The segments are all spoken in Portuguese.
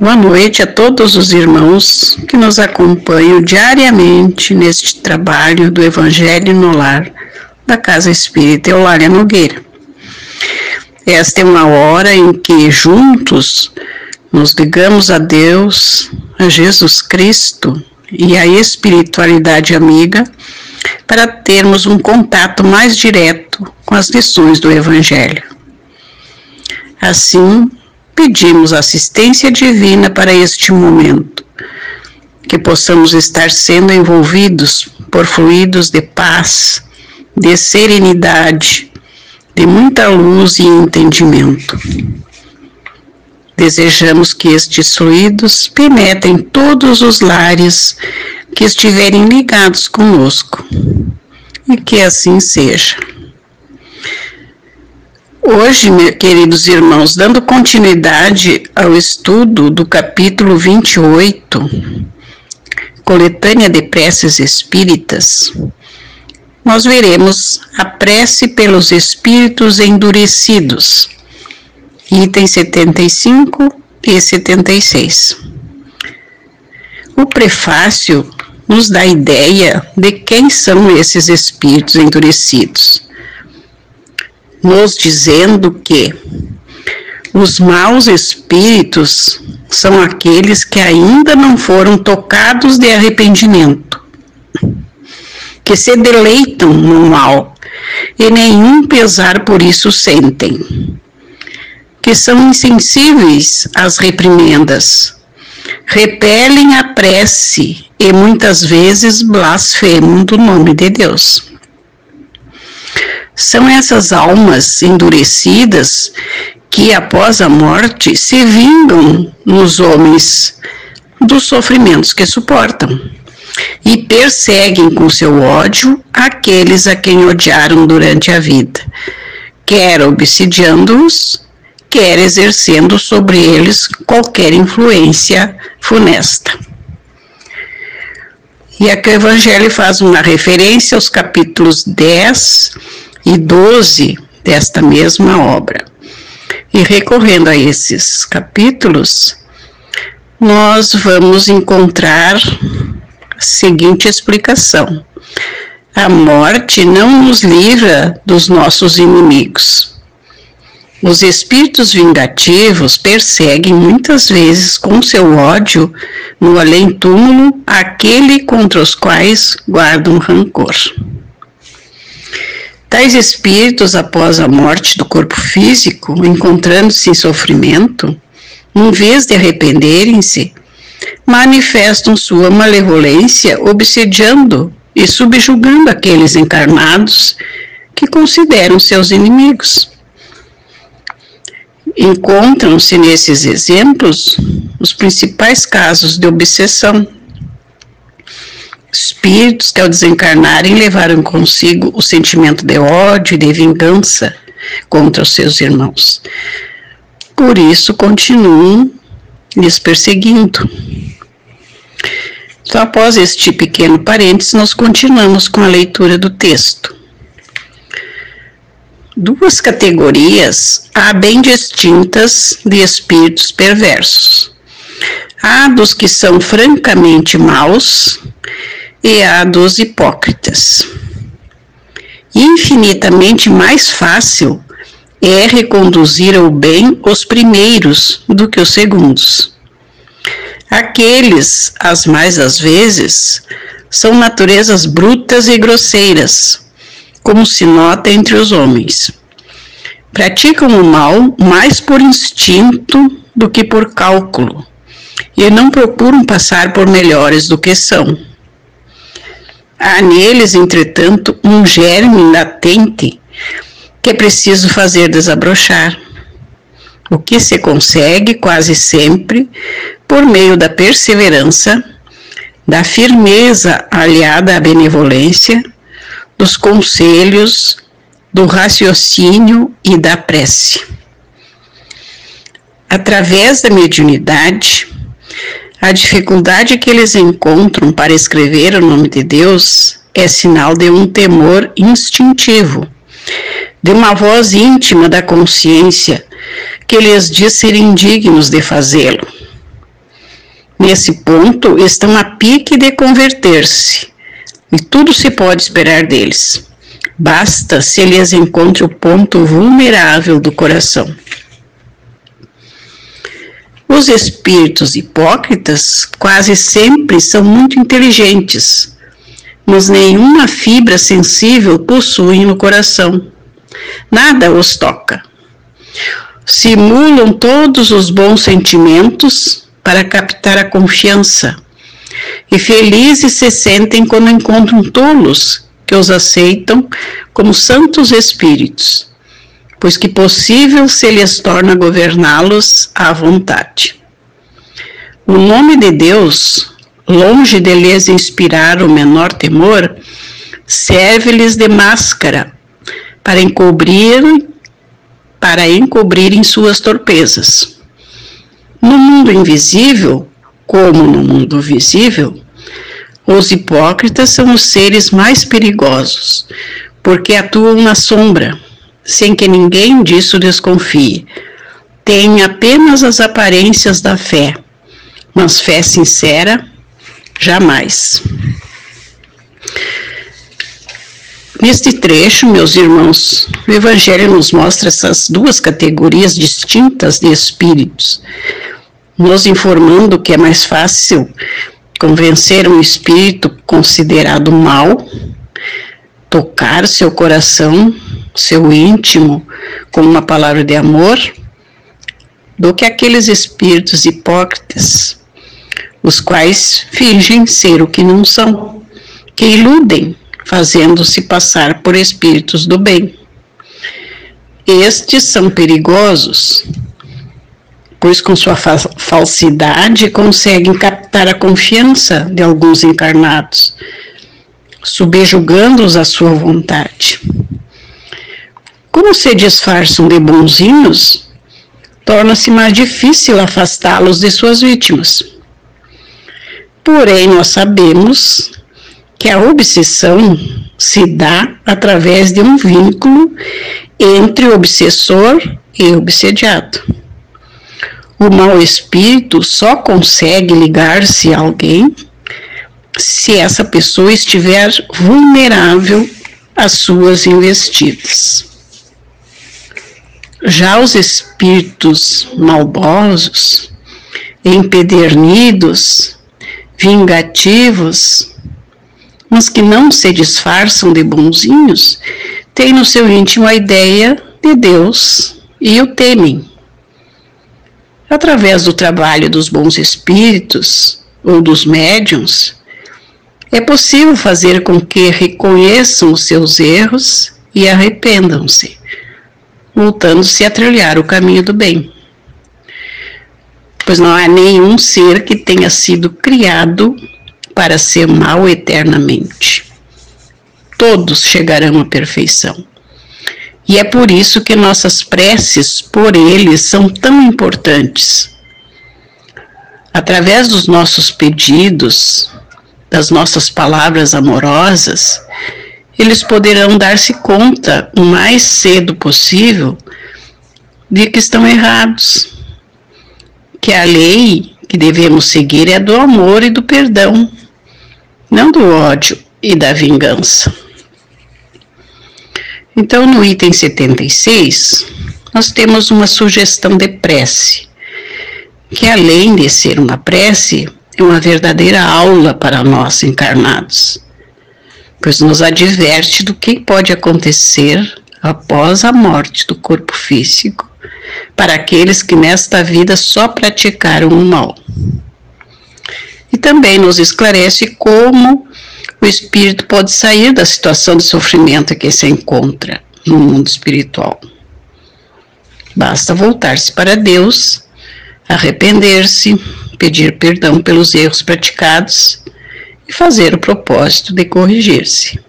Boa noite a todos os irmãos que nos acompanham diariamente neste trabalho do Evangelho no Lar da Casa Espírita Eulália Nogueira. Esta é uma hora em que juntos nos ligamos a Deus, a Jesus Cristo e a espiritualidade amiga para termos um contato mais direto com as lições do Evangelho. Assim, pedimos assistência divina para este momento, que possamos estar sendo envolvidos por fluidos de paz, de serenidade, de muita luz e entendimento. Desejamos que estes fluidos penetrem todos os lares que estiverem ligados conosco e que assim seja. Hoje, queridos irmãos, dando continuidade ao estudo do capítulo 28, Coletânea de Preces Espíritas, nós veremos a prece pelos espíritos endurecidos, itens 75 e 76. O prefácio nos dá ideia de quem são esses espíritos endurecidos nos dizendo que os maus espíritos são aqueles que ainda não foram tocados de arrependimento, que se deleitam no mal e nenhum pesar por isso sentem, que são insensíveis às reprimendas, repelem a prece e muitas vezes blasfemam do nome de Deus. São essas almas endurecidas que, após a morte, se vingam nos homens dos sofrimentos que suportam e perseguem com seu ódio aqueles a quem odiaram durante a vida, quer obsidiando-os, quer exercendo sobre eles qualquer influência funesta. E aqui o Evangelho faz uma referência aos capítulos 10 e 12 desta mesma obra. E recorrendo a esses capítulos, nós vamos encontrar a seguinte explicação: a morte não nos livra dos nossos inimigos. Os espíritos vingativos perseguem muitas vezes com seu ódio no além-túmulo aquele contra os quais guardam rancor. Tais espíritos, após a morte do corpo físico, encontrando-se em sofrimento, em vez de arrependerem-se, manifestam sua malevolência obsediando e subjugando aqueles encarnados que consideram seus inimigos. Encontram-se nesses exemplos os principais casos de obsessão, espíritos que ao desencarnarem levaram consigo o sentimento de ódio e de vingança contra os seus irmãos. Por isso continuam lhes perseguindo. Então, após este pequeno parênteses, nós continuamos com a leitura do texto. Duas categorias há bem distintas de espíritos perversos. Há dos que são francamente maus e a dos hipócritas. Infinitamente mais fácil é reconduzir ao bem os primeiros do que os segundos. Aqueles, as mais às vezes, são naturezas brutas e grosseiras, como se nota entre os homens. Praticam o mal mais por instinto do que por cálculo, e não procuram passar por melhores do que são. Há neles, entretanto, um germe latente que é preciso fazer desabrochar. O que se consegue quase sempre por meio da perseverança, da firmeza aliada à benevolência, dos conselhos, do raciocínio e da prece. Através da mediunidade, a dificuldade que eles encontram para escrever o nome de Deus é sinal de um temor instintivo, de uma voz íntima da consciência que lhes diz serem dignos de fazê-lo. nesse ponto, estão a pique de converter-se, e tudo se pode esperar deles. Basta se eles encontrem o ponto vulnerável do coração. Os espíritos hipócritas quase sempre são muito inteligentes, mas nenhuma fibra sensível possuem no coração. Nada os toca. Simulam todos os bons sentimentos para captar a confiança, e felizes se sentem quando encontram tolos que os aceitam como santos espíritos pois que possível se lhes torna governá-los à vontade. O nome de Deus, longe de lhes inspirar o menor temor, serve-lhes de máscara para encobrir para encobrirem suas torpezas. No mundo invisível, como no mundo visível, os hipócritas são os seres mais perigosos, porque atuam na sombra, sem que ninguém disso desconfie. Tem apenas as aparências da fé, mas fé sincera, jamais. Neste trecho, meus irmãos, o Evangelho nos mostra essas duas categorias distintas de espíritos, nos informando que é mais fácil convencer um espírito considerado mal, tocar seu coração seu íntimo com uma palavra de amor, do que aqueles espíritos hipócritas, os quais fingem ser o que não são, que iludem, fazendo-se passar por espíritos do bem. Estes são perigosos, pois com sua fa falsidade conseguem captar a confiança de alguns encarnados, subjugando-os à sua vontade. Como se disfarçam de bonzinhos, torna-se mais difícil afastá-los de suas vítimas. Porém, nós sabemos que a obsessão se dá através de um vínculo entre o obsessor e o obsediado. O mau espírito só consegue ligar-se a alguém se essa pessoa estiver vulnerável às suas investidas. Já os espíritos maldosos, empedernidos, vingativos, mas que não se disfarçam de bonzinhos, têm no seu íntimo a ideia de Deus e o temem. Através do trabalho dos bons espíritos ou dos médiums, é possível fazer com que reconheçam os seus erros e arrependam-se voltando-se a trilhar o caminho do bem. Pois não há nenhum ser que tenha sido criado para ser mal eternamente. Todos chegarão à perfeição. E é por isso que nossas preces por eles são tão importantes. Através dos nossos pedidos, das nossas palavras amorosas, eles poderão dar-se conta o mais cedo possível de que estão errados, que a lei que devemos seguir é do amor e do perdão, não do ódio e da vingança. Então, no item 76, nós temos uma sugestão de prece, que além de ser uma prece, é uma verdadeira aula para nós encarnados pois nos adverte do que pode acontecer após a morte do corpo físico para aqueles que nesta vida só praticaram o mal. E também nos esclarece como o espírito pode sair da situação de sofrimento que se encontra no mundo espiritual. Basta voltar-se para Deus, arrepender-se, pedir perdão pelos erros praticados e fazer o propósito de corrigir-se.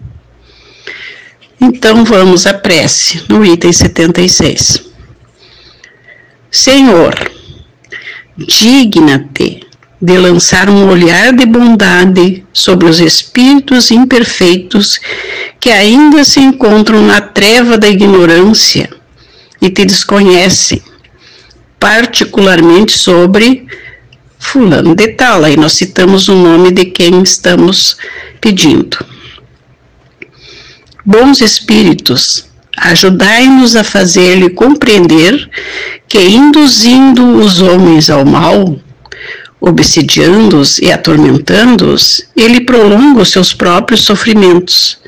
Então vamos à prece, no item 76. Senhor, digna-te de lançar um olhar de bondade sobre os espíritos imperfeitos que ainda se encontram na treva da ignorância e te desconhecem, particularmente sobre fulano de tal, aí nós citamos o nome de quem estamos pedindo. Bons espíritos, ajudai-nos a fazer-lhe compreender que, induzindo os homens ao mal, obsidiando-os e atormentando-os, ele prolonga os seus próprios sofrimentos.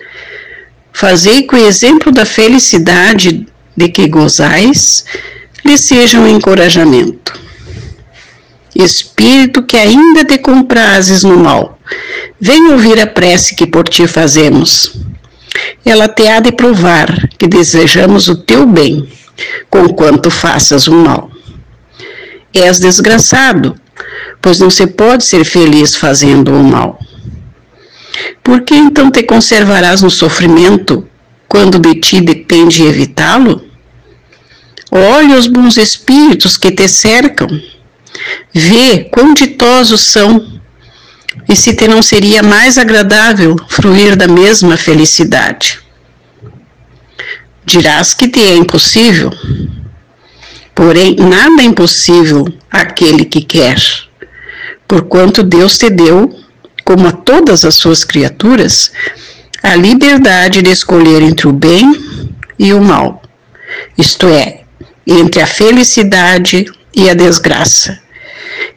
Fazei que o exemplo da felicidade de que gozais lhe seja um encorajamento. Espírito que ainda te comprases no mal, vem ouvir a prece que por ti fazemos. Ela te há de provar que desejamos o teu bem, conquanto faças o mal. És desgraçado, pois não se pode ser feliz fazendo o mal. Por que então te conservarás no sofrimento quando de ti depende evitá-lo? Olha os bons espíritos que te cercam, vê quão ditosos são, e se te não seria mais agradável fruir da mesma felicidade. Dirás que te é impossível, porém nada é impossível àquele que quer porquanto Deus te deu, como a todas as suas criaturas, a liberdade de escolher entre o bem e o mal, isto é, entre a felicidade e a desgraça.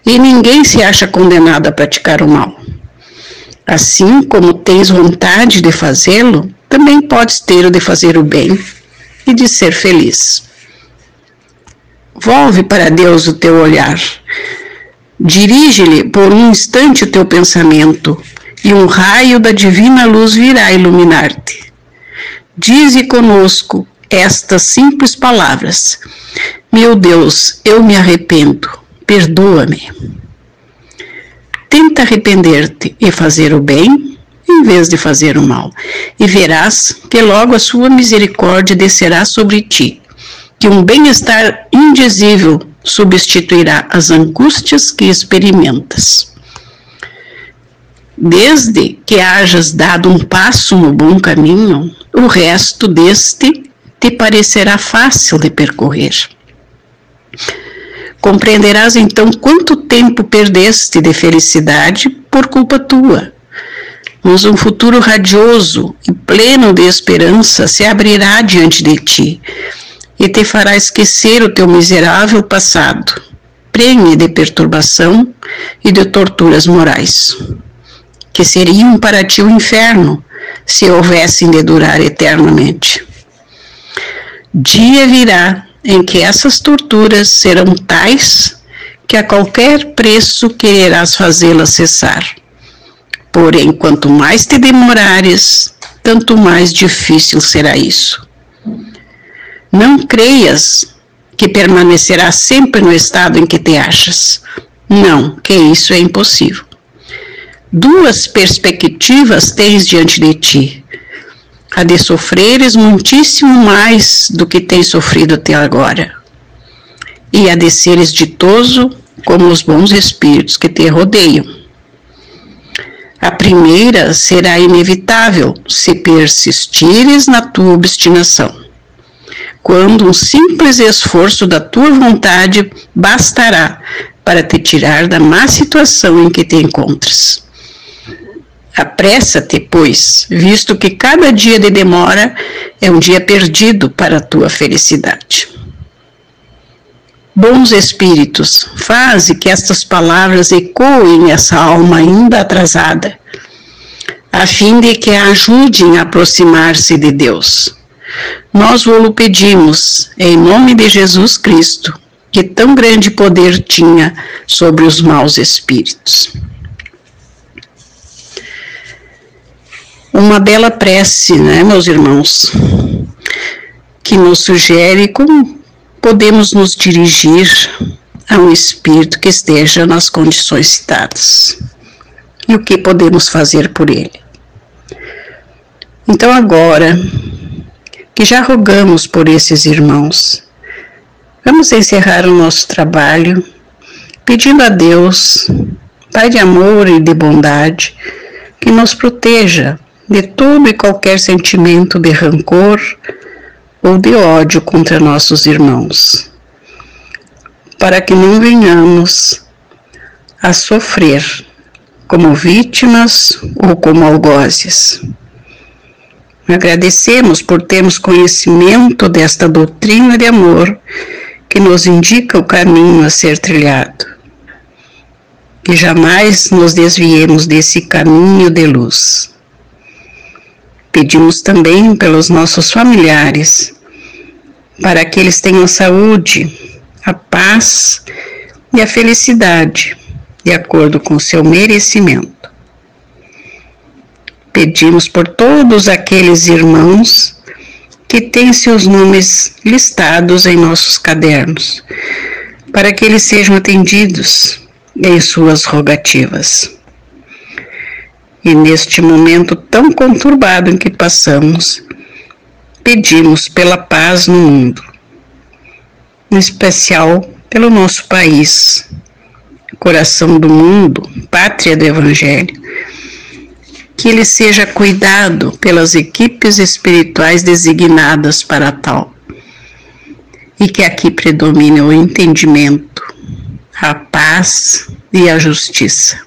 E ninguém se acha condenado a praticar o mal. Assim como tens vontade de fazê-lo, também podes ter o de fazer o bem e de ser feliz. Volve para Deus o teu olhar Dirige-lhe por um instante o teu pensamento, e um raio da divina luz virá iluminar-te. Dize conosco estas simples palavras: Meu Deus, eu me arrependo, perdoa-me. Tenta arrepender-te e fazer o bem em vez de fazer o mal, e verás que logo a sua misericórdia descerá sobre ti, que um bem-estar indizível substituirá as angústias que experimentas. Desde que hajas dado um passo no bom caminho, o resto deste te parecerá fácil de percorrer. Compreenderás então quanto tempo perdeste de felicidade por culpa tua. Mas um futuro radioso e pleno de esperança se abrirá diante de ti, e te fará esquecer o teu miserável passado, prenhe de perturbação e de torturas morais, que seriam para ti o inferno se houvessem de durar eternamente. Dia virá em que essas torturas serão tais que a qualquer preço quererás fazê-las cessar. Porém, quanto mais te demorares, tanto mais difícil será isso. Não creias que permanecerá sempre no estado em que te achas. Não, que isso é impossível. Duas perspectivas tens diante de ti: a de sofreres muitíssimo mais do que tens sofrido até agora, e a de seres ditoso como os bons espíritos que te rodeiam. A primeira será inevitável se persistires na tua obstinação quando um simples esforço da tua vontade bastará para te tirar da má situação em que te encontras. Apressa-te, pois, visto que cada dia de demora é um dia perdido para a tua felicidade. Bons espíritos, faze que estas palavras ecoem essa alma ainda atrasada, a fim de que a ajudem a aproximar-se de Deus nós vos pedimos, em nome de Jesus Cristo, que tão grande poder tinha sobre os maus espíritos. Uma bela prece, né, meus irmãos, que nos sugere como podemos nos dirigir a um espírito que esteja nas condições citadas e o que podemos fazer por ele. Então, agora, que já rogamos por esses irmãos. Vamos encerrar o nosso trabalho pedindo a Deus, Pai de amor e de bondade, que nos proteja de todo e qualquer sentimento de rancor ou de ódio contra nossos irmãos, para que não venhamos a sofrer, como vítimas ou como algozes. Agradecemos por termos conhecimento desta doutrina de amor que nos indica o caminho a ser trilhado. Que jamais nos desviemos desse caminho de luz. Pedimos também pelos nossos familiares, para que eles tenham saúde, a paz e a felicidade, de acordo com seu merecimento. Pedimos por todos aqueles irmãos que têm seus nomes listados em nossos cadernos, para que eles sejam atendidos em suas rogativas. E neste momento tão conturbado em que passamos, pedimos pela paz no mundo, em especial pelo nosso país, coração do mundo, pátria do Evangelho, que ele seja cuidado pelas equipes espirituais designadas para tal, e que aqui predomine o entendimento, a paz e a justiça.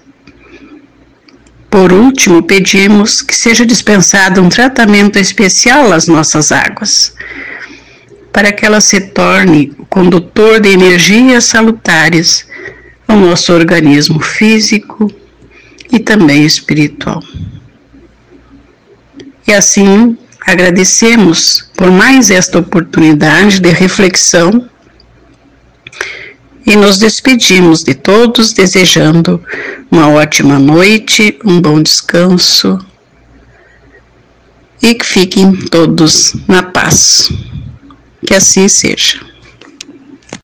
Por último, pedimos que seja dispensado um tratamento especial às nossas águas, para que ela se torne o condutor de energias salutares ao nosso organismo físico e também espiritual. E assim agradecemos por mais esta oportunidade de reflexão e nos despedimos de todos desejando uma ótima noite, um bom descanso e que fiquem todos na paz. Que assim seja.